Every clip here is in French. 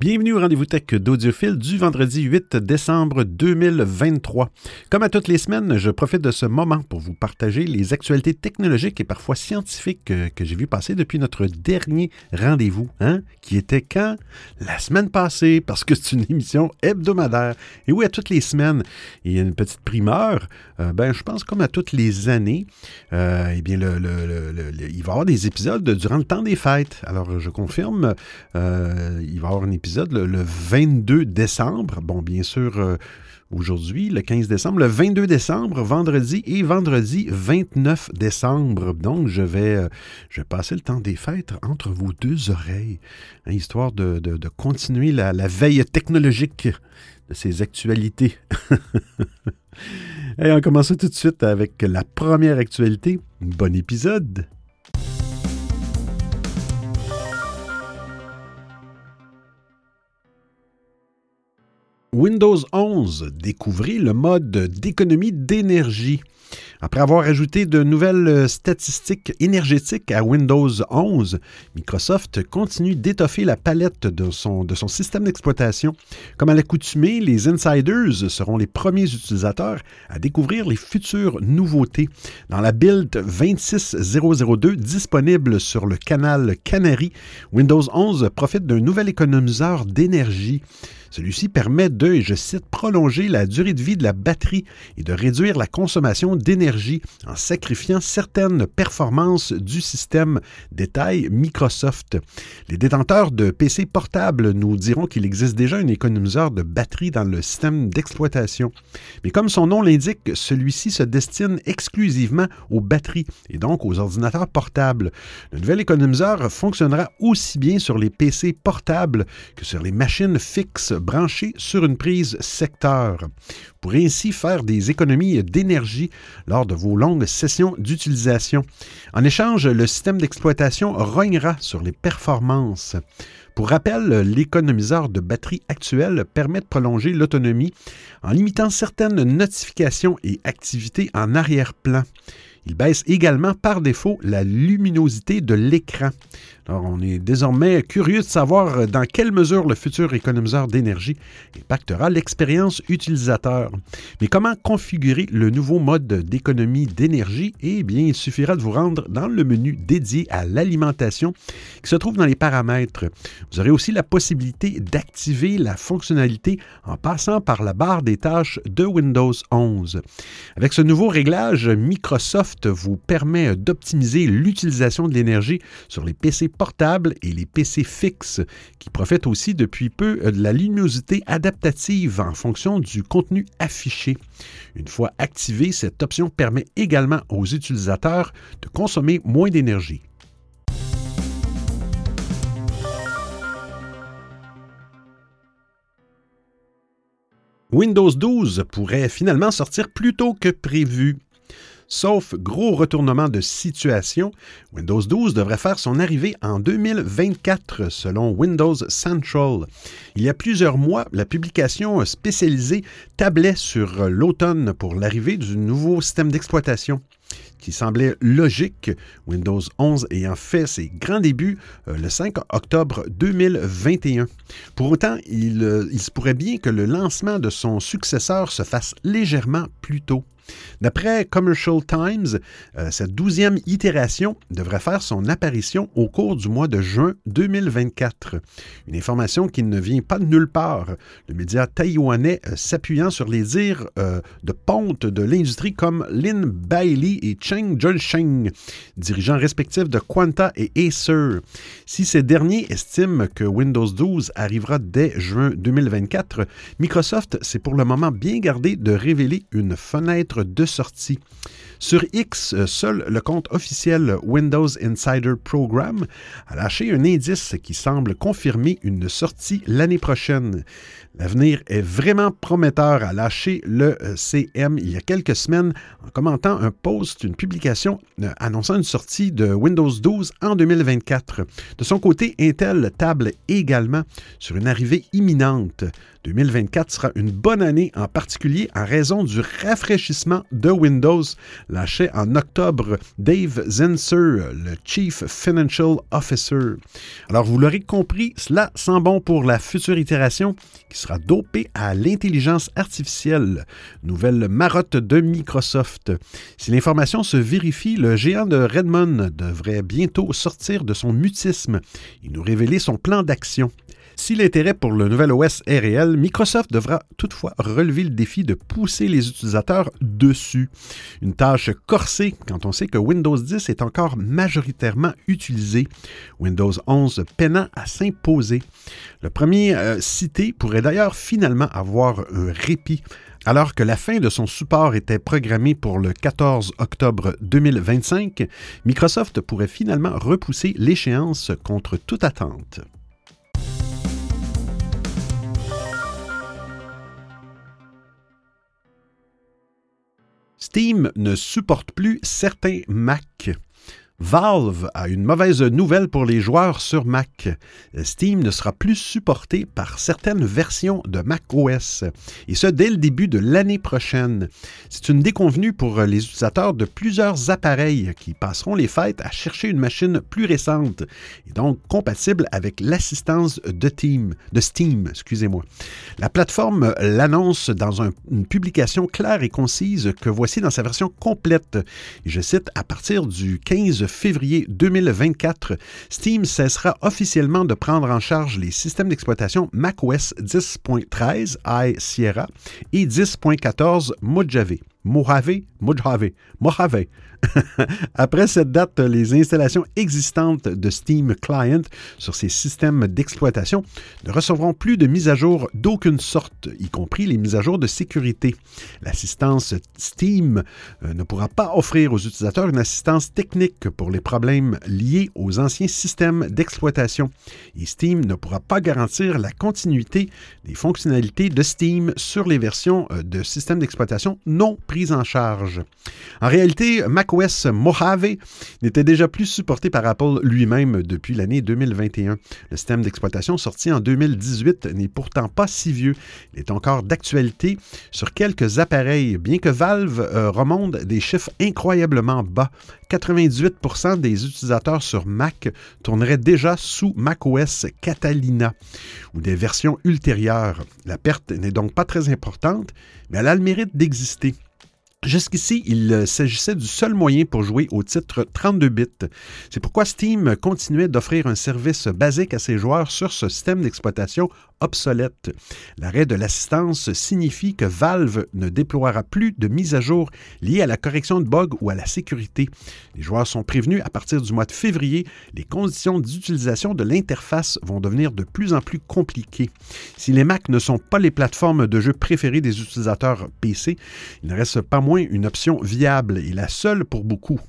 Bienvenue au rendez-vous tech d'Audiophile du vendredi 8 décembre 2023. Comme à toutes les semaines, je profite de ce moment pour vous partager les actualités technologiques et parfois scientifiques que, j'ai vu passer depuis notre dernier rendez-vous, hein, qui était quand? La semaine passée, parce que c'est une émission hebdomadaire. Et oui, à toutes les semaines, il y a une petite primeur. Euh, ben, je pense comme à toutes les années, euh, eh bien, il va y avoir des épisodes durant le temps des fêtes. Alors, je confirme, euh, il va y avoir un épisode le, 22 décembre. Bon, bien sûr, euh, aujourd'hui, le 15 décembre, le 22 décembre, vendredi et vendredi 29 décembre. Donc, je vais, euh, je vais passer le temps des fêtes entre vos deux oreilles, hein, histoire de, continuer la, la, veille technologique de ces actualités. et on commence tout de suite avec la première actualité. Bon épisode! Windows 11, découvrez le mode d'économie d'énergie. Après avoir ajouté de nouvelles statistiques énergétiques à Windows 11, Microsoft continue d'étoffer la palette de son, de son système d'exploitation. Comme à l'accoutumée, les insiders seront les premiers utilisateurs à découvrir les futures nouveautés. Dans la build 26002 disponible sur le canal Canary, Windows 11 profite d'un nouvel économiseur d'énergie. Celui-ci permet de, et je cite, prolonger la durée de vie de la batterie et de réduire la consommation d'énergie en sacrifiant certaines performances du système, détaille Microsoft. Les détenteurs de PC portables nous diront qu'il existe déjà un économiseur de batterie dans le système d'exploitation. Mais comme son nom l'indique, celui-ci se destine exclusivement aux batteries et donc aux ordinateurs portables. Le nouvel économiseur fonctionnera aussi bien sur les PC portables que sur les machines fixes branché sur une prise secteur. Vous pourrez ainsi faire des économies d'énergie lors de vos longues sessions d'utilisation. En échange, le système d'exploitation rognera sur les performances. Pour rappel, l'économiseur de batterie actuel permet de prolonger l'autonomie en limitant certaines notifications et activités en arrière-plan. Il baisse également par défaut la luminosité de l'écran. On est désormais curieux de savoir dans quelle mesure le futur économiseur d'énergie impactera l'expérience utilisateur. Mais comment configurer le nouveau mode d'économie d'énergie? Eh bien, il suffira de vous rendre dans le menu dédié à l'alimentation qui se trouve dans les paramètres. Vous aurez aussi la possibilité d'activer la fonctionnalité en passant par la barre des tâches de Windows 11. Avec ce nouveau réglage, Microsoft vous permet d'optimiser l'utilisation de l'énergie sur les PC portables et les PC fixes, qui profitent aussi depuis peu de la luminosité adaptative en fonction du contenu affiché. Une fois activée, cette option permet également aux utilisateurs de consommer moins d'énergie. Windows 12 pourrait finalement sortir plus tôt que prévu. Sauf gros retournement de situation, Windows 12 devrait faire son arrivée en 2024 selon Windows Central. Il y a plusieurs mois, la publication spécialisée tablait sur l'automne pour l'arrivée du nouveau système d'exploitation qui semblait logique, Windows 11 ayant fait ses grands débuts euh, le 5 octobre 2021. Pour autant, euh, il se pourrait bien que le lancement de son successeur se fasse légèrement plus tôt. D'après Commercial Times, euh, cette douzième itération devrait faire son apparition au cours du mois de juin 2024. Une information qui ne vient pas de nulle part. Le média taïwanais euh, s'appuyant sur les dires euh, de ponte de l'industrie comme Lin Bailey et Cheng Junsheng, dirigeants respectifs de Quanta et Acer. Si ces derniers estiment que Windows 12 arrivera dès juin 2024, Microsoft s'est pour le moment bien gardé de révéler une fenêtre de sortie. Sur X, euh, seul le compte officiel Windows Insider Program a lâché un indice qui semble confirmer une sortie l'année prochaine. L'avenir est vraiment prometteur, a lâché le euh, CM il y a quelques semaines en commentant un post, une publication euh, annonçant une sortie de Windows 12 en 2024. De son côté, Intel table également sur une arrivée imminente. 2024 sera une bonne année, en particulier en raison du rafraîchissement de Windows, lâchait en octobre Dave Zenser, le Chief Financial Officer. Alors, vous l'aurez compris, cela sent bon pour la future itération sera dopée à l'intelligence artificielle, nouvelle marotte de Microsoft. Si l'information se vérifie, le géant de Redmond devrait bientôt sortir de son mutisme et nous révéler son plan d'action. Si l'intérêt pour le nouvel OS est réel, Microsoft devra toutefois relever le défi de pousser les utilisateurs dessus. Une tâche corsée quand on sait que Windows 10 est encore majoritairement utilisé, Windows 11 peinant à s'imposer. Le premier euh, cité pourrait d'ailleurs finalement avoir un répit alors que la fin de son support était programmée pour le 14 octobre 2025, Microsoft pourrait finalement repousser l'échéance contre toute attente. Steam ne supporte plus certains Mac. Valve a une mauvaise nouvelle pour les joueurs sur Mac. Steam ne sera plus supporté par certaines versions de Mac OS, et ce dès le début de l'année prochaine. C'est une déconvenue pour les utilisateurs de plusieurs appareils qui passeront les fêtes à chercher une machine plus récente et donc compatible avec l'assistance de, de Steam. Excusez-moi. La plateforme l'annonce dans une publication claire et concise que voici dans sa version complète. Je cite, à partir du 15 février 2024, Steam cessera officiellement de prendre en charge les systèmes d'exploitation macOS 10.13 i et 10.14 Mojave. Mojave, Mojave, Mojave. Après cette date, les installations existantes de Steam Client sur ces systèmes d'exploitation ne recevront plus de mises à jour d'aucune sorte, y compris les mises à jour de sécurité. L'assistance Steam euh, ne pourra pas offrir aux utilisateurs une assistance technique pour les problèmes liés aux anciens systèmes d'exploitation. Et Steam ne pourra pas garantir la continuité des fonctionnalités de Steam sur les versions euh, de systèmes d'exploitation non en charge. Réalité, Mac macOS Mojave n'était déjà plus supporté par Apple lui-même depuis l'année 2021. Le système d'exploitation sorti en 2018 n'est pourtant pas si vieux. Il est encore d'actualité sur quelques appareils, bien que Valve euh, remonte des chiffres incroyablement bas. 98% des utilisateurs sur Mac tourneraient déjà sous macOS Catalina ou des versions ultérieures. La perte n'est donc pas très importante, mais elle a le mérite d'exister. Jusqu'ici, il euh, s'agissait du seul moyen pour jouer au titre 32 bits. C'est pourquoi Steam continuait d'offrir un service basique à ses joueurs sur ce système d'exploitation obsolète. L'arrêt de l'assistance signifie que Valve ne déploiera plus de mises à jour liées à la correction de bugs ou à la sécurité. Les joueurs sont prévenus à partir du mois de février, les conditions d'utilisation de l'interface vont devenir de plus en plus compliquées. Si les Mac ne sont pas les plateformes de jeux préférées des utilisateurs PC, il ne reste pas moins une option viable et la seule pour beaucoup.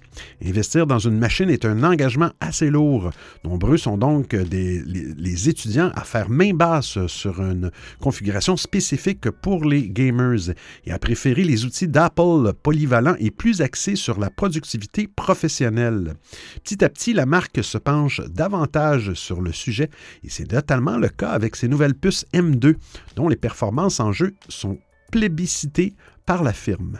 Investir dans une machine est un engagement assez lourd. Nombreux sont donc des, les, étudiants à faire main basse sur une configuration spécifique pour les gamers et à préférer les outils d'Apple polyvalents et plus axés sur la productivité professionnelle. Petit à petit, la marque se penche davantage sur le sujet et c'est totalement le cas avec ses nouvelles puces M2 dont les performances en jeu sont plébiscitées par la firme.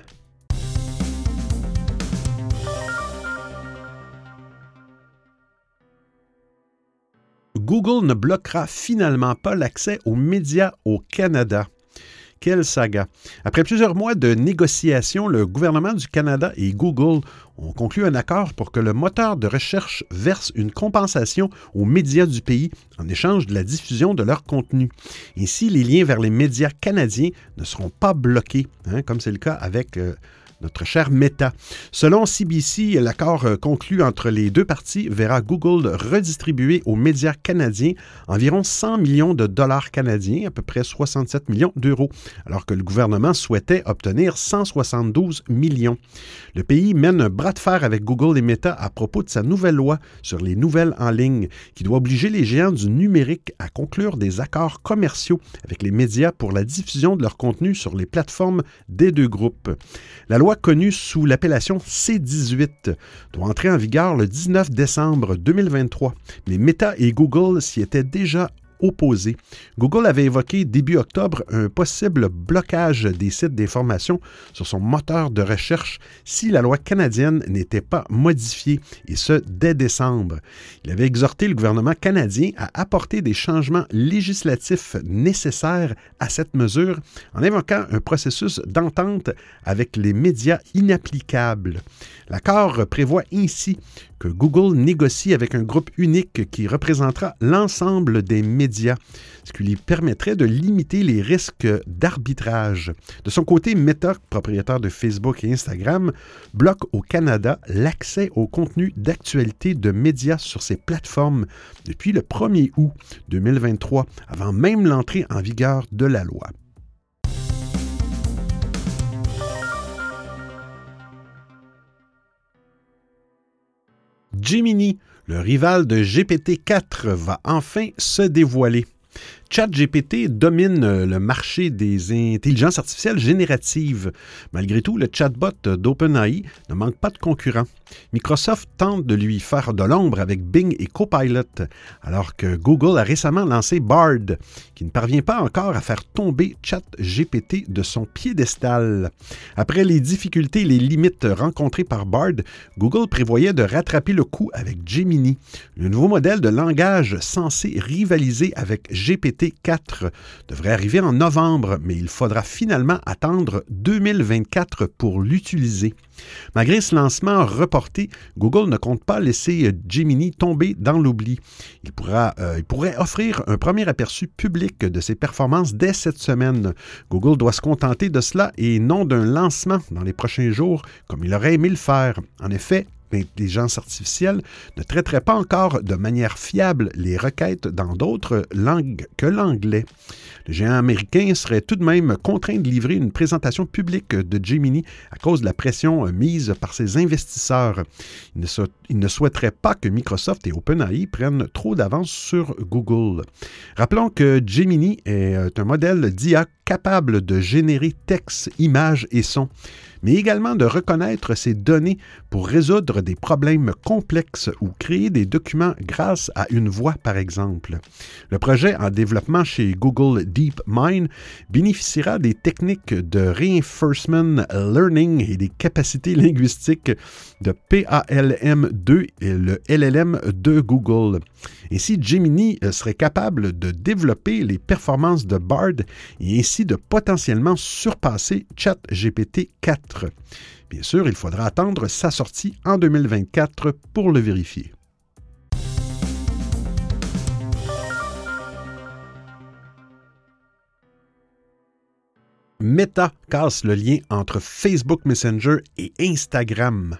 Google ne bloquera finalement pas l'accès aux médias au Canada. Quelle saga. Après plusieurs mois de négociations, le gouvernement du Canada et Google ont conclu un accord pour que le moteur de recherche verse une compensation aux médias du pays en échange de la diffusion de leur contenu. Ainsi, les liens vers les médias canadiens ne seront pas bloqués, hein, comme c'est le cas avec euh, notre cher Meta. Selon CBC, l'accord euh, conclu entre les deux parties verra Google redistribuer aux médias canadiens environ 100 millions de dollars canadiens, à peu près 67 millions d'euros, alors que le gouvernement souhaitait obtenir 172 millions. Le pays mène un bras de fer avec Google et Meta à propos de sa nouvelle loi sur les nouvelles en ligne, qui doit obliger les géants du numérique à conclure des accords commerciaux avec les médias pour la diffusion de leur contenu sur les plateformes des deux groupes. La loi connue sous l'appellation C18 doit entrer en vigueur le 19 décembre 2023, mais Meta et Google s'y étaient déjà opposé. Google avait évoqué début octobre un possible blocage des sites d'information sur son moteur de recherche si la loi canadienne n'était pas modifiée, et ce dès décembre. Il avait exhorté le gouvernement canadien à apporter des changements législatifs nécessaires à cette mesure en invoquant un processus d'entente avec les médias inapplicables. L'accord prévoit ainsi que Google négocie avec un groupe unique qui représentera l'ensemble des médias, ce qui lui permettrait de limiter les risques d'arbitrage. De son côté, Meta, propriétaire de Facebook et Instagram, bloque au Canada l'accès au contenu d'actualité de médias sur ses plateformes depuis le 1er août 2023, avant même l'entrée en vigueur de la loi. Le rival de GPT-4, va enfin se dévoiler. ChatGPT domine euh, le marché des intelligences artificielles génératives. Malgré tout, le chatbot d'OpenAI ne manque pas de concurrents. Microsoft tente de lui faire de l'ombre avec Bing et Copilot, alors que Google a récemment lancé Bard, qui ne parvient pas encore à faire tomber ChatGPT de son piédestal. Après les difficultés et les limites rencontrées par Bard, Google prévoyait de rattraper le coup avec Gemini, le nouveau modèle de langage censé rivaliser avec GPT 4 devrait arriver en novembre, mais il faudra finalement attendre 2024 pour l'utiliser. Malgré ce lancement reporté, Google ne compte pas laisser Gemini tomber dans l'oubli. Il, euh, il pourrait offrir un premier aperçu public de ses performances dès cette semaine. Google doit se contenter de cela et non d'un lancement dans les prochains jours, comme il aurait aimé le faire. En effet, l'intelligence artificielle ne traiterait pas encore de manière fiable les requêtes dans d'autres langues que l'anglais. Le géant américain serait tout de même contraint de livrer une présentation publique de Gemini à cause de la pression mise par ses investisseurs. Il ne, souhaiterait pas que Microsoft et OpenAI prennent trop d'avance sur Google. Rappelons que Gemini est un modèle d'IA capable de générer texte, images et sons mais également de reconnaître ces données pour résoudre des problèmes complexes ou créer des documents grâce à une voix, par exemple. Le projet en développement chez Google DeepMind bénéficiera des techniques de reinforcement learning et des capacités linguistiques de PALM2 et le LLM de Google. Ainsi, Gemini euh, serait capable de développer les performances de Bard et ainsi de potentiellement surpasser ChatGPT 4. Bien sûr, il faudra attendre sa sortie en 2024 pour le vérifier. Meta casse le lien entre Facebook Messenger et Instagram.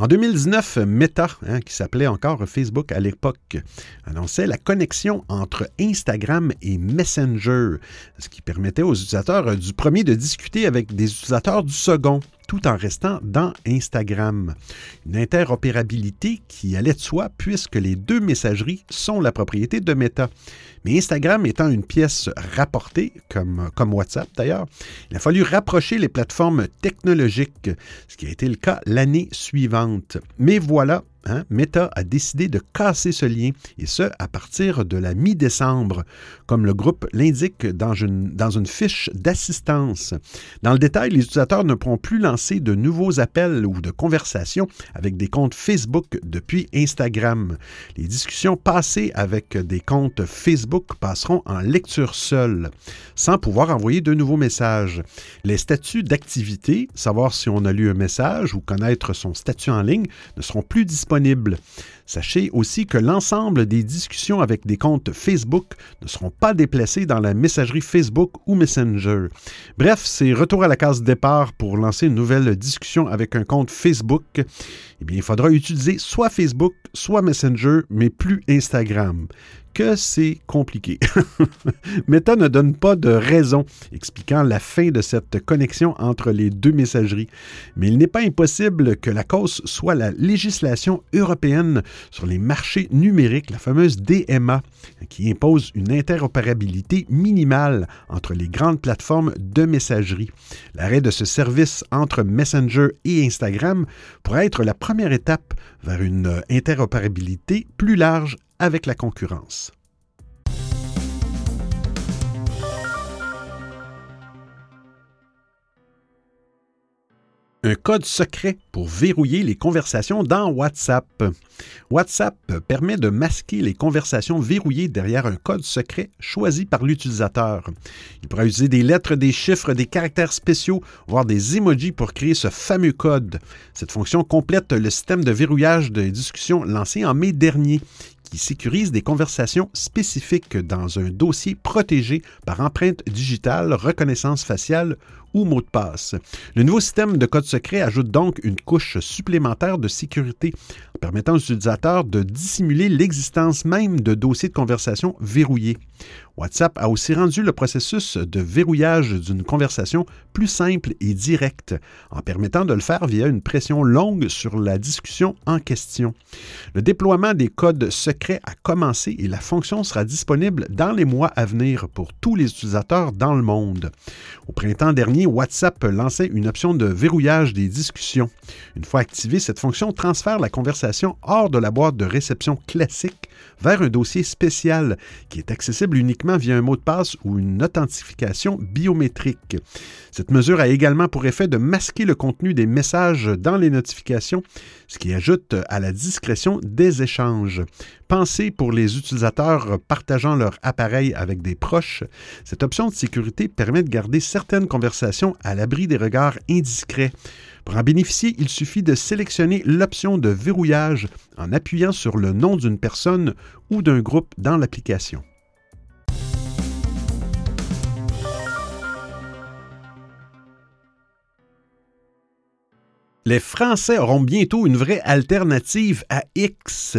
En 2019, Meta, hein, qui s'appelait encore Facebook à l'époque, annonçait la connexion entre Instagram et Messenger, ce qui permettait aux utilisateurs du premier de discuter avec des utilisateurs du second tout en restant dans Instagram. Une interopérabilité qui allait de soi puisque les deux messageries sont la propriété de Meta. Mais Instagram étant une pièce rapportée, comme, comme WhatsApp d'ailleurs, il a fallu rapprocher les plateformes technologiques, ce qui a été le cas l'année suivante. Mais voilà, Hein, Meta a décidé de casser ce lien, et ce, à partir de la mi-décembre, comme le groupe l'indique dans une, dans une fiche d'assistance. Dans le détail, les utilisateurs ne pourront plus lancer de nouveaux appels ou de conversations avec des comptes Facebook depuis Instagram. Les discussions passées avec des comptes Facebook passeront en lecture seule, sans pouvoir envoyer de nouveaux messages. Les statuts d'activité, savoir si on a lu un message ou connaître son statut en ligne, ne seront plus disponibles Sachez aussi que l'ensemble des discussions avec des comptes Facebook ne seront pas déplacées dans la messagerie Facebook ou Messenger. Bref, c'est retour à la case départ pour lancer une nouvelle discussion avec un compte Facebook. Eh bien, il faudra utiliser soit Facebook, soit Messenger, mais plus Instagram que c'est compliqué. Meta ne donne pas de raison expliquant la fin de cette connexion entre les deux messageries, mais il n'est pas impossible que la cause soit la législation européenne sur les marchés numériques, la fameuse DMA, qui impose une interopérabilité minimale entre les grandes plateformes de messagerie. L'arrêt de ce service entre Messenger et Instagram pourrait être la première étape vers une interopérabilité plus large avec la concurrence. un code secret pour verrouiller les conversations dans WhatsApp. WhatsApp permet de masquer les conversations verrouillées derrière un code secret choisi par l'utilisateur. Il pourra utiliser des lettres, des chiffres, des caractères spéciaux, voire des emojis pour créer ce fameux code. Cette fonction complète le système de verrouillage de discussion lancé en mai dernier, qui sécurise des conversations spécifiques dans un dossier protégé par empreinte digitale, reconnaissance faciale ou mot de passe. Le nouveau système de code secret ajoute donc une couche supplémentaire de sécurité permettant aux utilisateurs de dissimuler l'existence même de dossiers de conversation verrouillés. WhatsApp a aussi rendu le processus de verrouillage d'une conversation plus simple et direct, en permettant de le faire via une pression longue sur la discussion en question. Le déploiement des codes secrets a commencé et la fonction sera disponible dans les mois à venir pour tous les utilisateurs dans le monde. Au printemps dernier, WhatsApp lançait une option de verrouillage des discussions. Une fois activée, cette fonction transfère la conversation hors de la boîte de réception classique vers un dossier spécial qui est accessible uniquement via un mot de passe ou une authentification biométrique. Cette mesure a également pour effet de masquer le contenu des messages dans les notifications, ce qui ajoute à la discrétion des échanges. Pensée pour les utilisateurs partageant leur appareil avec des proches, cette option de sécurité permet de garder certaines conversations à l'abri des regards indiscrets. Pour en bénéficier, il suffit de sélectionner l'option de verrouillage en appuyant sur le nom d'une personne ou d'un groupe dans l'application. Les Français auront bientôt une vraie alternative à X.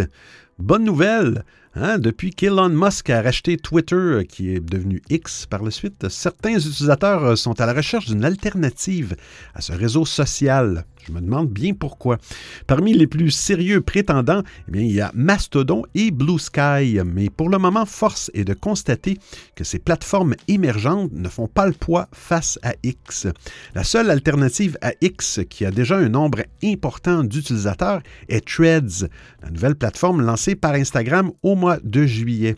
Bonne nouvelle! Hein, depuis qu'Elon Musk a racheté Twitter, qui est devenu X par la suite, certains utilisateurs sont à la recherche d'une alternative à ce réseau social. Je me demande bien pourquoi. Parmi les plus sérieux prétendants, eh il y a Mastodon et Blue Sky, mais pour le moment, force est de constater que ces plateformes émergentes ne font pas le poids face à X. La seule alternative à X qui a déjà un nombre important d'utilisateurs est Threads, la nouvelle plateforme lancée par Instagram au mois de juillet.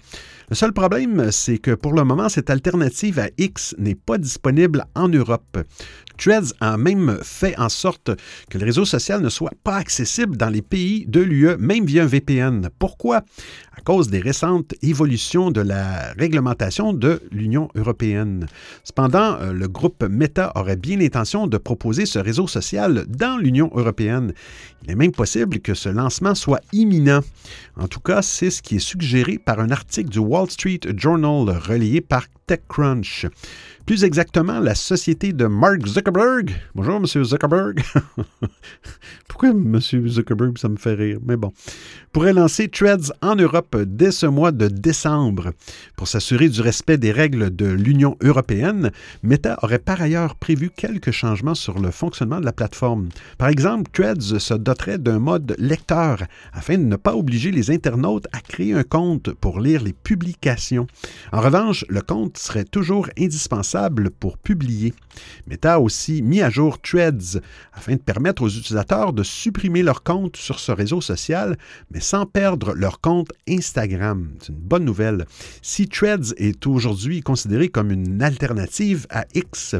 Le seul problème, c'est que pour le moment, cette alternative à X n'est pas disponible en Europe. Threads a même fait en sorte que le réseau social ne soit pas accessible dans les pays de l'UE, même via un VPN. Pourquoi? À cause des récentes évolutions de la réglementation de l'Union européenne. Cependant, euh, le groupe Meta aurait bien l'intention de proposer ce réseau social dans l'Union européenne. Il est même possible que ce lancement soit imminent. En tout cas, c'est ce qui est suggéré par un article du Wall Street Journal relayé par TechCrunch. Plus exactement, la société de Mark Zuckerberg. Bonjour, M. Zuckerberg. Pourquoi M. Zuckerberg, ça me fait rire, mais bon. Pourrait lancer Threads en Europe dès ce mois de décembre. Pour s'assurer du respect des règles de l'Union européenne, Meta aurait par ailleurs prévu quelques changements sur le fonctionnement de la plateforme. Par exemple, Threads se doterait d'un mode lecteur afin de ne pas obliger les internautes à créer un compte pour lire les publications. En revanche, le compte serait toujours indispensable pour publier. Meta a mis à jour Threads afin de permettre aux utilisateurs de supprimer leur compte sur ce réseau social, mais sans perdre leur compte Instagram. C'est une bonne nouvelle. Si Threads est aujourd'hui considéré comme une alternative à X,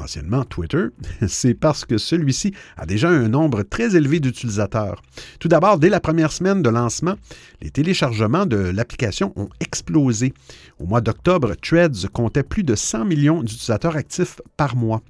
anciennement Twitter, c'est parce que celui-ci a déjà un nombre très élevé d'utilisateurs. Tout d'abord, dès la première semaine de lancement, les téléchargements de l'application ont explosé. Au mois d'octobre, Threads comptait plus de 100 millions d'utilisateurs actifs par mois.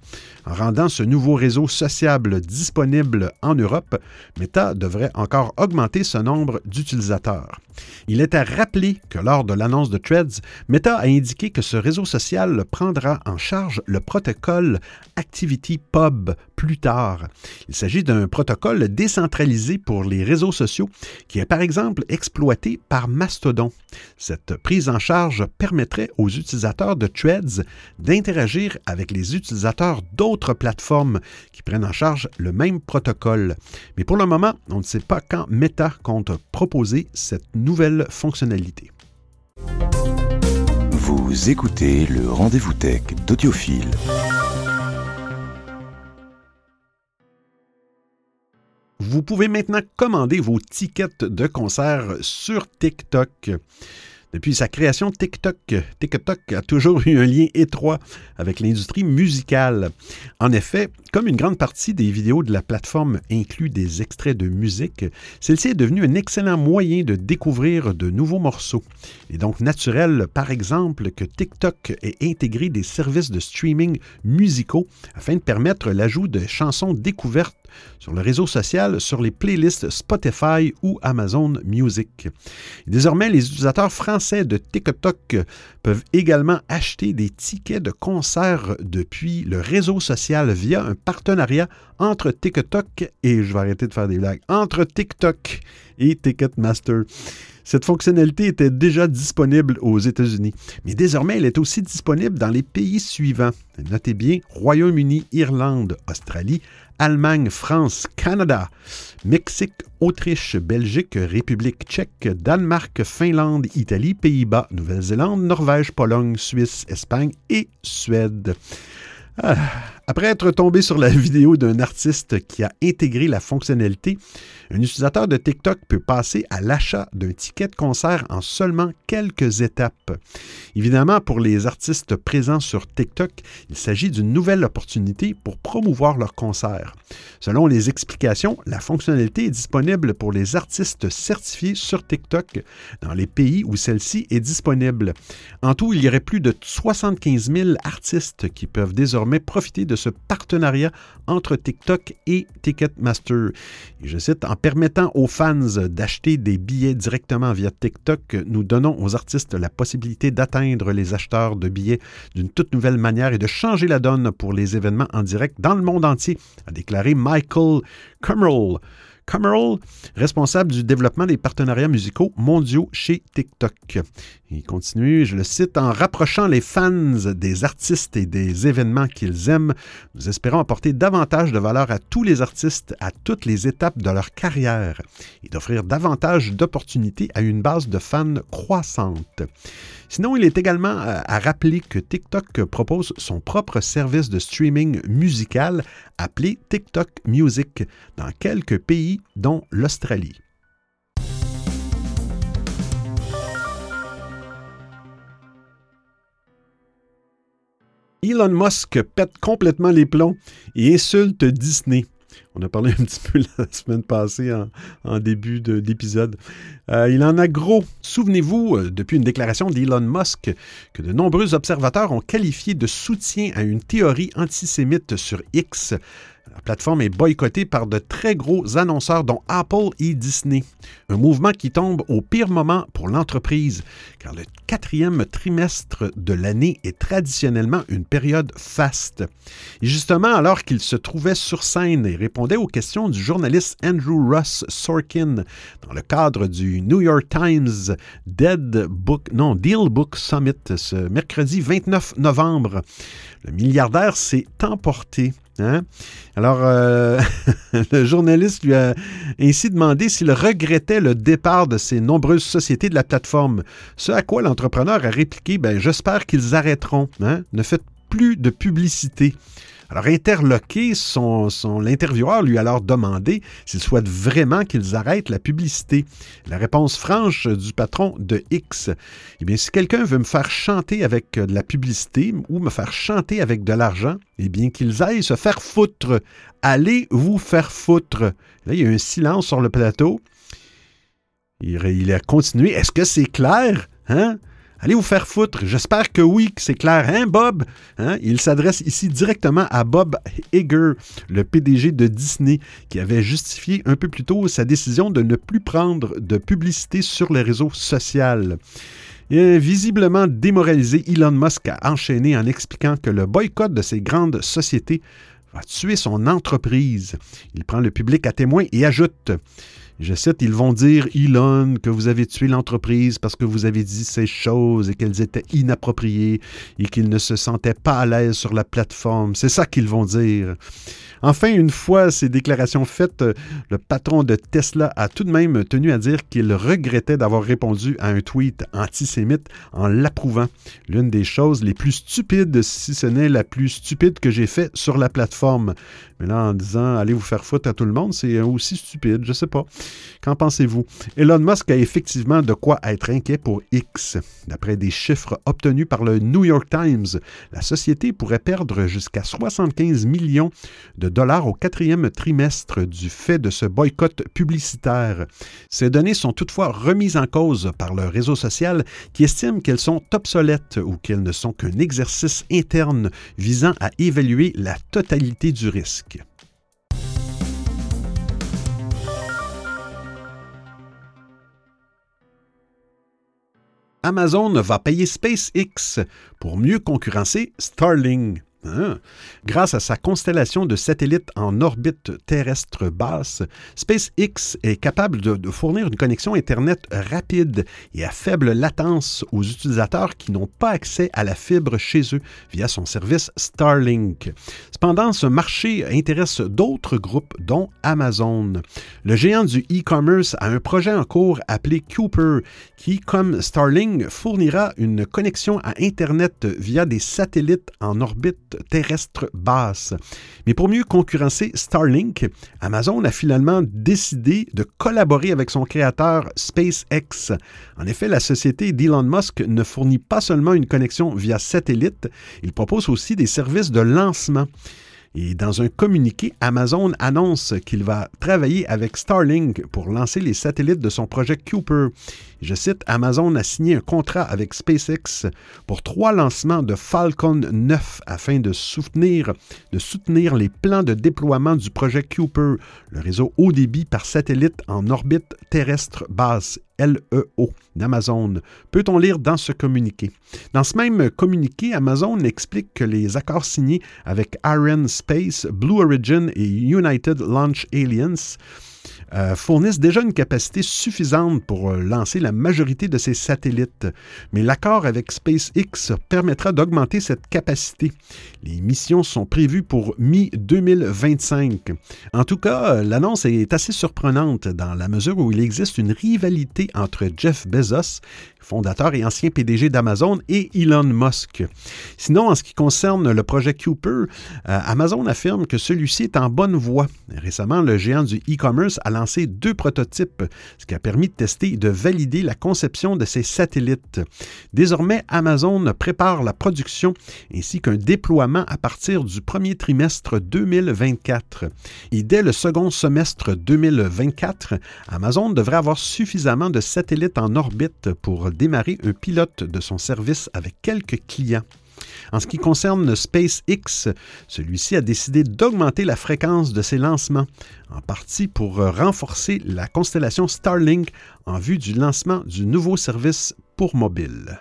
En rendant ce nouveau réseau sociable disponible en Europe, Meta devrait encore augmenter ce nombre d'utilisateurs. Il est à rappeler que lors de l'annonce de Threads, Meta a indiqué que ce réseau social prendra en charge le protocole ActivityPub plus tard. Il s'agit d'un protocole décentralisé pour les réseaux sociaux qui est par exemple exploité par Mastodon. Cette prise en charge permettrait aux utilisateurs de Threads d'interagir avec les utilisateurs d'autres plateformes qui prennent en charge le même protocole. Mais pour le moment, on ne sait pas quand Meta compte proposer cette nouvelle fonctionnalité. Vous écoutez le rendez-vous tech d'Audiophile. Vous pouvez maintenant commander vos tickets de concert sur TikTok. Depuis sa création, TikTok, TikTok a toujours eu un lien étroit avec l'industrie musicale. En effet, comme une grande partie des vidéos de la plateforme inclut des extraits de musique, celle-ci est devenue un excellent moyen de découvrir de nouveaux morceaux. Il est donc naturel, par exemple, que TikTok ait intégré des services de streaming musicaux afin de permettre l'ajout de chansons découvertes sur le réseau social, sur les playlists Spotify ou Amazon Music. désormais, les utilisateurs français de TikTok peuvent également acheter des tickets de concert depuis le réseau social via un partenariat entre TikTok et, je vais arrêter de faire des blagues, entre TikTok et Ticketmaster. Cette fonctionnalité était déjà disponible aux États-Unis, mais désormais elle est aussi disponible dans les pays suivants. Notez bien Royaume-Uni, Irlande, Australie, Allemagne, France, Canada, Mexique, Autriche, Belgique, République tchèque, Danemark, Finlande, Italie, Pays-Bas, Nouvelle-Zélande, Norvège, Pologne, Suisse, Espagne et Suède. Ah, après être tombé sur la vidéo d'un artiste qui a intégré la fonctionnalité, un utilisateur de TikTok peut passer à l'achat d'un ticket de concert en seulement quelques étapes. Évidemment, pour les artistes présents sur TikTok, il s'agit d'une nouvelle opportunité pour promouvoir leur concert. Selon les explications, la fonctionnalité est disponible pour les artistes certifiés sur TikTok dans les pays où celle-ci est disponible. En tout, il y aurait plus de 75 000 artistes qui peuvent désormais profiter de ce partenariat entre TikTok et Ticketmaster. Et je cite, en permettant aux fans d'acheter des billets directement via TikTok, nous donnons aux artistes la possibilité d'atteindre les acheteurs de billets d'une toute nouvelle manière et de changer la donne pour les événements en direct dans le monde entier, a déclaré Michael Kummerl. Kummerl, responsable du développement des partenariats musicaux mondiaux chez TikTok. Il continue, je le cite, en rapprochant les fans des artistes et des événements qu'ils aiment, nous espérons apporter davantage de valeur à tous les artistes à toutes les étapes de leur carrière et d'offrir davantage d'opportunités à une base de fans croissante. Sinon, il est également euh, à rappeler que TikTok propose son propre service de streaming musical appelé TikTok Music dans quelques pays, dont l'Australie. Elon Musk pète complètement les plombs et insulte Disney. On a parlé un petit peu la semaine passée en, début d'épisode. Euh, il en a gros. Souvenez-vous, euh, depuis une déclaration d'Elon Musk, que de nombreux observateurs ont qualifié de soutien à une théorie antisémite sur X la plateforme est boycottée par de très gros annonceurs dont Apple et Disney. Un mouvement qui tombe au pire moment pour l'entreprise, car le quatrième trimestre de l'année est traditionnellement une période faste. Et justement, alors qu'il se trouvait sur scène et répondait aux questions du journaliste Andrew Ross Sorkin dans le cadre du New York Times Dead Book, non, Deal Book Summit ce mercredi 29 novembre, le milliardaire s'est emporté Hein? Alors, euh, le journaliste lui a ainsi demandé s'il regrettait le départ de ces nombreuses sociétés de la plateforme. Ce à quoi l'entrepreneur a répliqué ben, J'espère qu'ils arrêteront. Hein? Ne faites plus de publicité. Alors, interloqué, son, l'intervieweur lui a alors demandé s'il souhaite vraiment qu'ils arrêtent la publicité. La réponse franche du patron de X, eh bien, si quelqu'un veut me faire chanter avec de la publicité ou me faire chanter avec de l'argent, eh bien, qu'ils aillent se faire foutre. Allez vous faire foutre. Là, il y a un silence sur le plateau. Il, il a continué. Est-ce que c'est clair? Hein? Allez vous faire foutre. J'espère que oui, que c'est clair. Hein, Bob? Hein? Il s'adresse ici directement à Bob Iger, le PDG de Disney, qui avait justifié un peu plus tôt sa décision de ne plus prendre de publicité sur les réseaux sociaux. Visiblement démoralisé, Elon Musk a enchaîné en expliquant que le boycott de ces grandes sociétés va tuer son entreprise. Il prend le public à témoin et ajoute je cite, ils vont dire, Elon, que vous avez tué l'entreprise parce que vous avez dit ces choses et qu'elles étaient inappropriées et qu'ils ne se sentaient pas à l'aise sur la plateforme. C'est ça qu'ils vont dire. Enfin, une fois ces déclarations faites, le patron de Tesla a tout de même tenu à dire qu'il regrettait d'avoir répondu à un tweet antisémite en l'approuvant. L'une des choses les plus stupides, si ce n'est la plus stupide que j'ai fait sur la plateforme. Mais là, en disant allez vous faire foutre à tout le monde, c'est aussi stupide, je sais pas. Qu'en pensez-vous? Elon Musk a effectivement de quoi être inquiet pour X. D'après des chiffres obtenus par le New York Times, la société pourrait perdre jusqu'à 75 millions de dollars au quatrième trimestre du fait de ce boycott publicitaire. Ces données sont toutefois remises en cause par le réseau social qui estime qu'elles sont obsolètes ou qu'elles ne sont qu'un exercice interne visant à évaluer la totalité du risque. Amazon va payer SpaceX pour mieux concurrencer Starlink. Hein? Grâce à sa constellation de satellites en orbite terrestre basse, SpaceX est capable de, fournir une connexion Internet rapide et à faible latence aux utilisateurs qui n'ont pas accès à la fibre chez eux via son service Starlink. Cependant, ce marché intéresse d'autres groupes, dont Amazon. Le géant du e-commerce a un projet en cours appelé Cooper, qui, comme Starlink, fournira une connexion à Internet via des satellites en orbite terrestre basse. Mais pour mieux concurrencer Starlink, Amazon a finalement décidé de collaborer avec son créateur SpaceX. En effet, la société d'Elon Musk ne fournit pas seulement une connexion via satellite, il propose aussi des services de lancement. Et dans un communiqué, Amazon annonce qu'il va travailler avec Starlink pour lancer les satellites de son projet Cooper. Je cite, Amazon a signé un contrat avec SpaceX pour trois lancements de Falcon 9 afin de soutenir, les plans de déploiement du projet Cooper, le réseau haut débit par satellite en orbite terrestre basse LEO d'Amazon, peut-on lire dans ce communiqué? Dans ce même communiqué, Amazon explique que les accords signés avec Ariane Space, Blue Origin et United Launch Alliance euh, fournissent déjà une capacité suffisante pour euh, lancer la majorité de ces satellites. Mais l'accord avec SpaceX permettra d'augmenter cette capacité. Les missions sont prévues pour mi-2025. En tout cas, euh, l'annonce est assez surprenante dans la mesure où il existe une rivalité entre Jeff Bezos, fondateur et ancien PDG d'Amazon, et Elon Musk. Sinon, en ce qui concerne le projet Cooper, Amazon affirme que celui-ci est en bonne voie. Récemment, le géant du e-commerce a deux prototypes, ce qui a permis de tester et de valider la conception de ces satellites. Désormais, Amazon prépare la production ainsi qu'un déploiement à partir du premier trimestre 2024. Et dès le second semestre 2024, Amazon devrait avoir suffisamment de satellites en orbite pour démarrer un pilote de son service avec quelques clients. En ce qui concerne SpaceX, celui-ci a décidé d'augmenter la fréquence de ses lancements, en partie pour renforcer la constellation Starlink en vue du lancement du nouveau service pour mobile.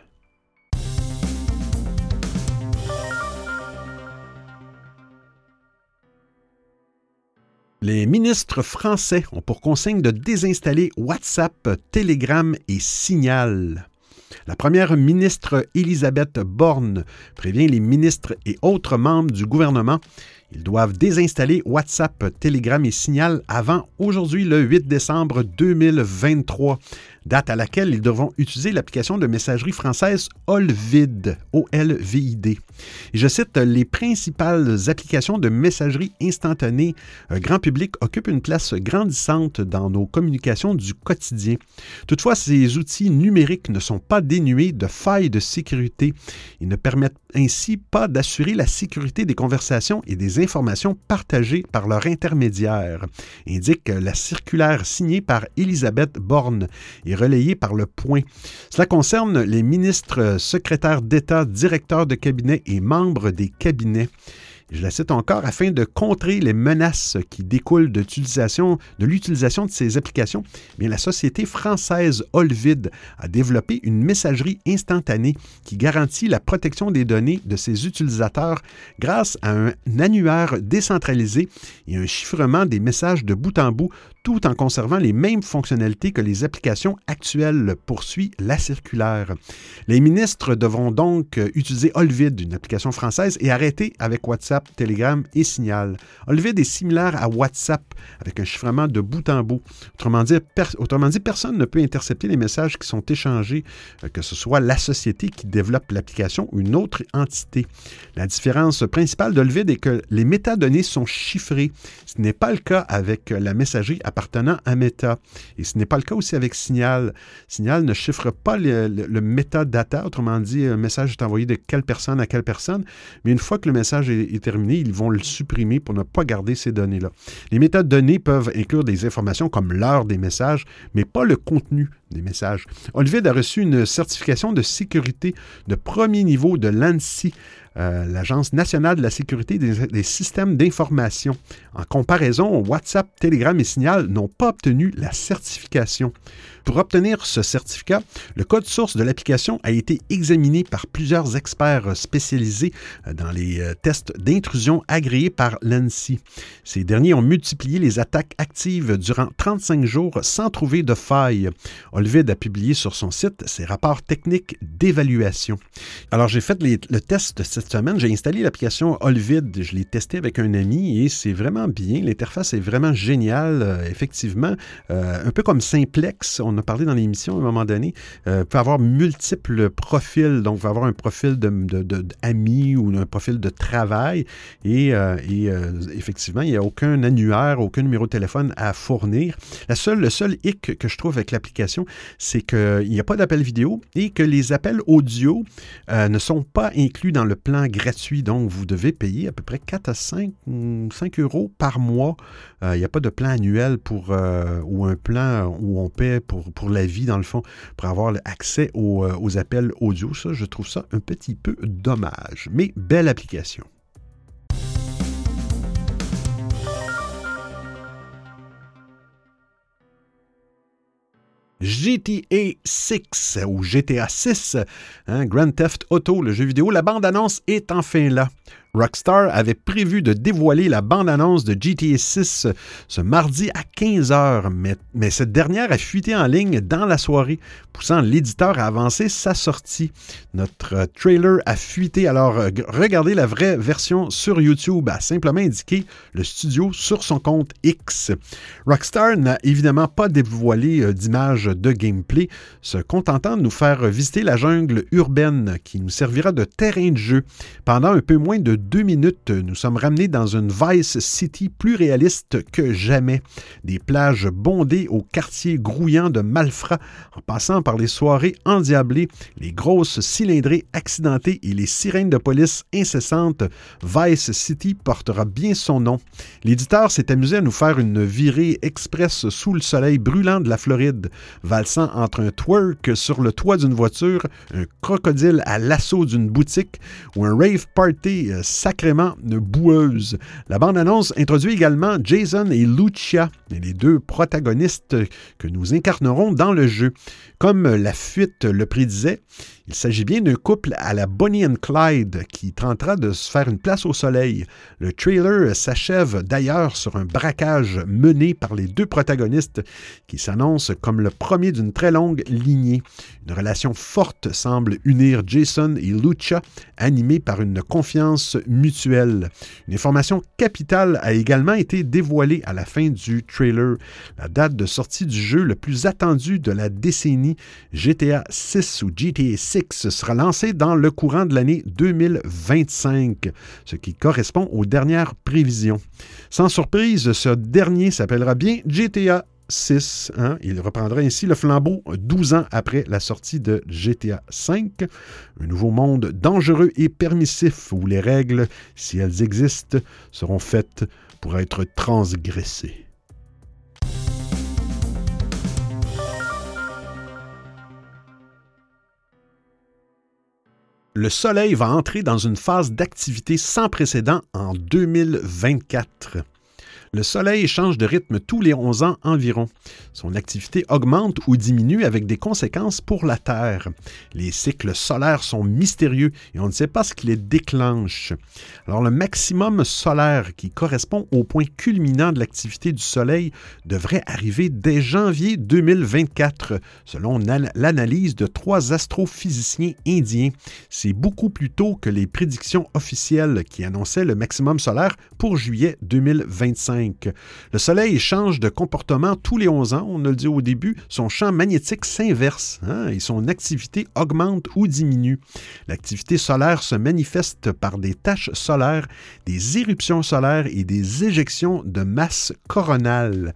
Les ministres français ont pour consigne de désinstaller WhatsApp, Telegram et Signal. La première ministre Elisabeth Borne prévient les ministres et autres membres du gouvernement ils doivent désinstaller WhatsApp, Telegram et Signal avant aujourd'hui le 8 décembre 2023 date à laquelle ils devront utiliser l'application de messagerie française Olvid, O-L-V-I-D. Je cite, les principales applications de messagerie instantanée euh, grand public occupent une place grandissante dans nos communications du quotidien. Toutefois, ces outils numériques ne sont pas dénués de failles de sécurité. Ils ne permettent ainsi pas d'assurer la sécurité des conversations et des informations partagées par leur intermédiaire, indique la circulaire signée par Elisabeth Borne et relayée par le point. Cela concerne les ministres, secrétaires d'État, directeurs de cabinet et membres des cabinets. Je la cite encore, afin de contrer les menaces qui découlent de l'utilisation de, ces applications, bien, la société française Olvid a développé une messagerie instantanée qui garantit la protection des données de ses utilisateurs grâce à un annuaire décentralisé et un chiffrement des messages de bout en bout tout en conservant les mêmes fonctionnalités que les applications actuelles, poursuit la circulaire. Les ministres devront donc utiliser Olvid, une application française, et arrêter avec WhatsApp, Telegram et Signal. Olvid est similaire à WhatsApp, avec un chiffrement de bout en bout. Autrement dit, personne ne peut intercepter les messages qui sont échangés, euh, que ce soit la société qui développe l'application ou une autre entité. La différence principale d'Olvid est que les métadonnées sont chiffrées. Ce n'est pas le cas avec la messagerie appartenant à Meta. Et ce n'est pas le cas aussi avec Signal. Signal ne chiffre pas le, le, metadata, autrement dit, un message est envoyé de quelle personne à quelle personne, mais une fois que le message est, est terminé, ils vont le supprimer pour ne pas garder ces données-là. Les métadonnées peuvent inclure des informations comme l'heure des messages, mais pas le contenu des messages. Olvid a reçu une certification de sécurité de premier niveau de l'ANSI euh, l'Agence nationale de la sécurité des, systèmes d'information. En comparaison, WhatsApp, Telegram et Signal n'ont pas obtenu la certification. Pour obtenir ce certificat, le code source de l'application a été examiné par plusieurs experts spécialisés euh, dans les euh, tests d'intrusion agréés par l'ANSI. Ces derniers ont multiplié les attaques actives durant 35 jours sans trouver de faille. Olvid a publié sur son site ses rapports techniques d'évaluation. Alors j'ai fait le test cette semaine, j'ai installé l'application Olvid. Je l'ai testé avec un ami et c'est vraiment bien. L'interface est vraiment géniale, euh, effectivement. Un peu comme Simplex, on a parlé dans l'émission à un moment donné, euh, peut avoir multiples profils. Donc, va avoir un profil d'amis ou un profil de travail. Et, effectivement, il n'y a aucun annuaire, aucun numéro de téléphone à fournir. Le seul hic que je trouve avec l'application, c'est qu'il n'y a pas d'appel vidéo et que les appels audio ne sont pas inclus dans le plan gratuit, donc vous devez payer à peu près 4 à 5, 5 euros par mois. Euh, il n'y a pas de plan annuel pour, euh, ou un plan où on paie pour, pour la vie, dans le fond, pour avoir accès aux, euh, aux appels audio. Ça, je trouve ça un petit peu dommage, mais belle application. GTA 6 ou GTA 6, hein, Grand Theft Auto, le jeu vidéo, la bande-annonce est enfin là. Rockstar avait prévu de dévoiler la bande-annonce de GTA 6 ce mardi à 15h, mais, mais, cette dernière a fuité en ligne dans la soirée, poussant l'éditeur à avancer sa sortie. Notre euh, trailer a fuité, alors euh, regardez la vraie version sur YouTube, a simplement indiqué le studio sur son compte X. Rockstar n'a évidemment pas dévoilé euh, d'image de gameplay, se contentant de nous faire visiter la jungle urbaine qui nous servira de terrain de jeu pendant un peu moins de deux minutes, nous sommes ramenés dans une Vice City plus réaliste que jamais. Des plages bondées aux quartiers grouillants de malfrats, en passant par les soirées endiablées, les grosses cylindrées accidentées et les sirènes de police incessantes, Vice City portera bien son nom. L'éditeur s'est amusé à nous faire une virée express sous le soleil brûlant de la Floride, valsant entre un twerk sur le toit d'une voiture, un crocodile à l'assaut d'une boutique ou un rave party euh, sacrément boueuse. La bande-annonce introduit également Jason et Lucia, les deux protagonistes que nous incarnerons dans le jeu. Comme la fuite le prédisait, il s'agit bien d'un couple à la Bonnie and Clyde qui tentera de se faire une place au soleil. Le trailer s'achève d'ailleurs sur un braquage mené par les deux protagonistes qui s'annonce comme le premier d'une très longue lignée. Une relation forte semble unir Jason et Lucia, animée par une confiance mutuelle. Une information capitale a également été dévoilée à la fin du trailer. La date de sortie du jeu le plus attendu de la décennie, GTA 6 ou GTA 6 sera lancé dans le courant de l'année 2025, ce qui correspond aux dernières prévisions. Sans surprise, ce dernier s'appellera bien GTA 6. Hein. Il reprendra ainsi le flambeau 12 ans après la sortie de GTA 5. Un nouveau monde dangereux et permissif où les règles, si elles existent, seront faites pour être transgressées. Le Soleil va entrer dans une phase d'activité sans précédent en 2024. Le Soleil change de rythme tous les 11 ans environ. Son activité augmente ou diminue avec des conséquences pour la Terre. Les cycles solaires sont mystérieux et on ne sait pas ce qui les déclenche. Alors le maximum solaire qui correspond au point culminant de l'activité du Soleil devrait arriver dès janvier 2024, selon l'analyse de trois astrophysiciens indiens. C'est beaucoup plus tôt que les prédictions officielles qui annonçaient le maximum solaire pour juillet 2025. 2025. Le Soleil change de comportement tous les 11 ans, on a le dit au début, son champ magnétique s'inverse hein, et son activité augmente ou diminue. L'activité solaire se manifeste par des taches solaires, des éruptions solaires et des éjections de masse coronale.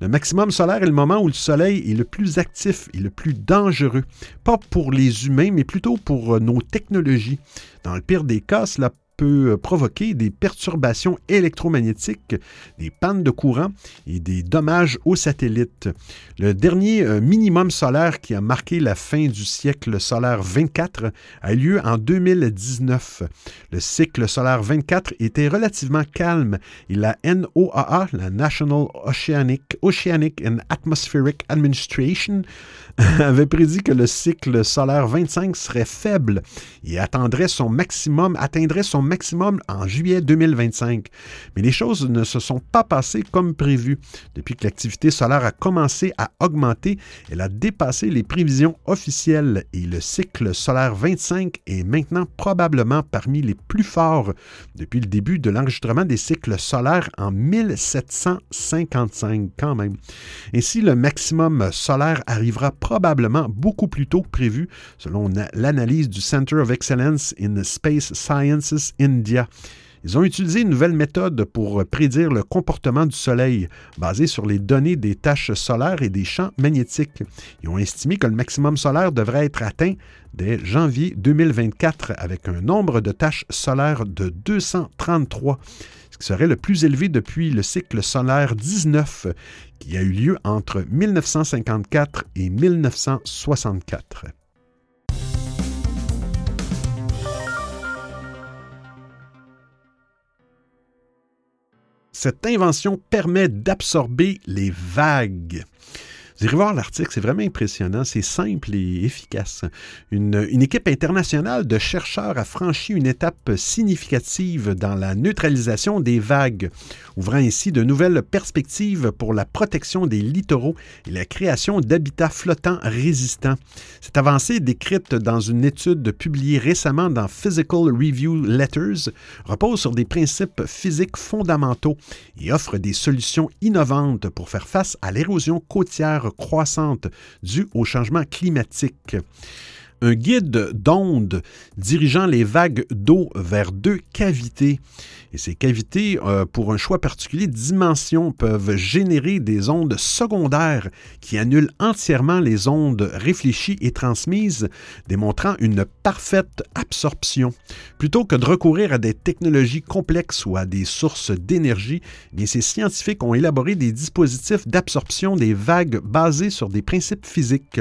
Le maximum solaire est le moment où le Soleil est le plus actif et le plus dangereux, pas pour les humains, mais plutôt pour nos technologies. Dans le pire des cas, cela peut euh, provoquer des perturbations électromagnétiques, des pannes de courant et des dommages aux satellites. Le dernier euh, minimum solaire qui a marqué la fin du siècle solaire 24 a eu lieu en 2019. Le cycle solaire 24 était relativement calme et la NOAA, la National Oceanic and Atmospheric Administration, avait prédit que le cycle solaire 25 serait faible et attendrait son maximum, atteindrait son maximum en juillet 2025. Mais les choses ne se sont pas passées comme prévu. Depuis que l'activité solaire a commencé à augmenter, elle a dépassé les prévisions officielles et le cycle solaire 25 est maintenant probablement parmi les plus forts depuis le début de l'enregistrement des cycles solaires en 1755 quand même. Ainsi, le maximum solaire arrivera probablement beaucoup plus tôt que prévu, selon l'analyse du Center of Excellence in Space Sciences India. Ils ont utilisé une nouvelle méthode pour prédire le comportement du Soleil, basée sur les données des taches solaires et des champs magnétiques. Ils ont estimé que le maximum solaire devrait être atteint dès janvier 2024 avec un nombre de taches solaires de 233, ce qui serait le plus élevé depuis le cycle solaire 19 qui a eu lieu entre 1954 et 1964. Cette invention permet d'absorber les vagues. Vous irez voir l'article, c'est vraiment impressionnant, c'est simple et efficace. Une, une, équipe internationale de chercheurs a franchi une étape significative dans la neutralisation des vagues, ouvrant ainsi de nouvelles perspectives pour la protection des littoraux et la création d'habitats flottants résistants. Cette avancée, décrite dans une étude publiée récemment dans Physical Review Letters, repose sur des principes physiques fondamentaux et offre des solutions innovantes pour faire face à l'érosion côtière croissante due au changement climatique un guide d'ondes dirigeant les vagues d'eau vers deux cavités. Et ces cavités, euh, pour un choix particulier dimension, peuvent générer des ondes secondaires qui annulent entièrement les ondes réfléchies et transmises, démontrant une parfaite absorption. Plutôt que de recourir à des technologies complexes ou à des sources d'énergie, eh ces scientifiques ont élaboré des dispositifs d'absorption des vagues basés sur des principes physiques.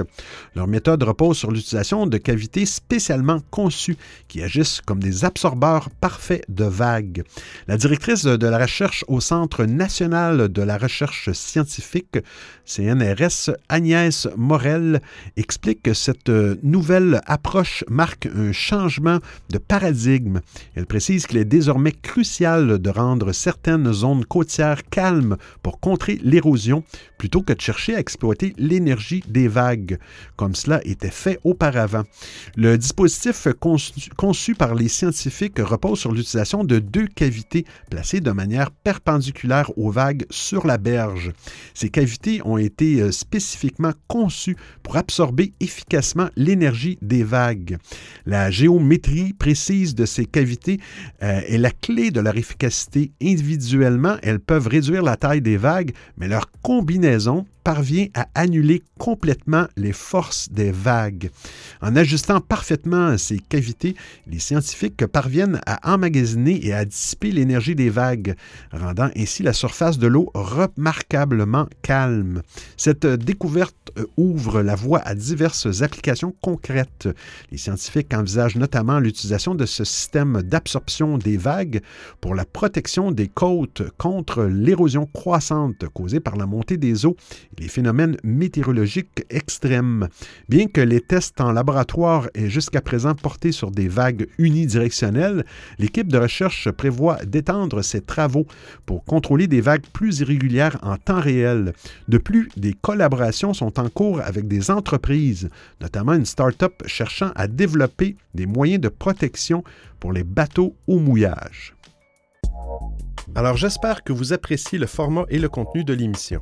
Leur méthode repose sur l'utilisation de cavités spécialement conçues qui agissent comme des absorbeurs parfaits de vagues. La directrice de la recherche au Centre national de la recherche scientifique, CNRS, Agnès Morel, explique que cette nouvelle approche marque un changement de paradigme. Elle précise qu'il est désormais crucial de rendre certaines zones côtières calmes pour contrer l'érosion plutôt que de chercher à exploiter l'énergie des vagues, comme cela était fait auparavant. Le dispositif conçu, par les scientifiques repose sur l'utilisation de deux cavités placées de manière perpendiculaire aux vagues sur la berge. Ces cavités ont été euh, spécifiquement conçues pour absorber efficacement l'énergie des vagues. La géométrie précise de ces cavités euh, est la clé de leur efficacité. Individuellement, elles peuvent réduire la taille des vagues, mais leur combinaison parvient à annuler complètement les forces des vagues. En ajustant parfaitement ces cavités, les scientifiques parviennent à emmagasiner et à dissiper l'énergie des vagues, rendant ainsi la surface de l'eau remarquablement calme. Cette découverte ouvre la voie à diverses applications concrètes. Les scientifiques envisagent notamment l'utilisation de ce système d'absorption des vagues pour la protection des côtes contre l'érosion croissante causée par la montée des eaux les phénomènes météorologiques extrêmes. Bien que les tests en laboratoire aient jusqu'à présent porté sur des vagues unidirectionnelles, l'équipe de recherche prévoit d'étendre ses travaux pour contrôler des vagues plus irrégulières en temps réel. De plus, des collaborations sont en cours avec des entreprises, notamment une start-up cherchant à développer des moyens de protection pour les bateaux au mouillage. Alors j'espère que vous appréciez le format et le contenu de l'émission.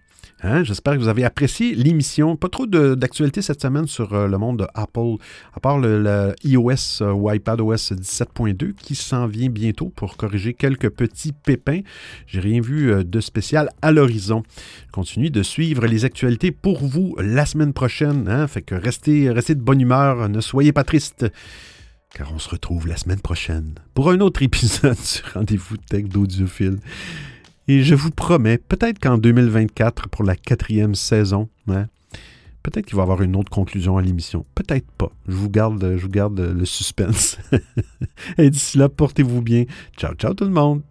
Hein? J'espère que vous avez apprécié l'émission. Pas trop d'actualité cette semaine sur euh, le monde de Apple, à part le, iOS euh, ou iPadOS 17.2 qui s'en vient bientôt pour corriger quelques petits pépins. J'ai rien vu euh, de spécial à l'horizon. Continue de suivre les actualités pour vous la semaine prochaine. Hein? Fait que restez, restez de bonne humeur, ne soyez pas tristes car on se retrouve la semaine prochaine pour un autre épisode sur Rendez-vous Tech d'Audiophile. Et je vous promets, peut-être qu'en 2024, pour la quatrième saison, hein, peut-être qu'il va y avoir une autre conclusion à l'émission. Peut-être pas. Je vous garde, je vous garde le suspense. Et d'ici là, portez-vous bien. Ciao, ciao tout le monde.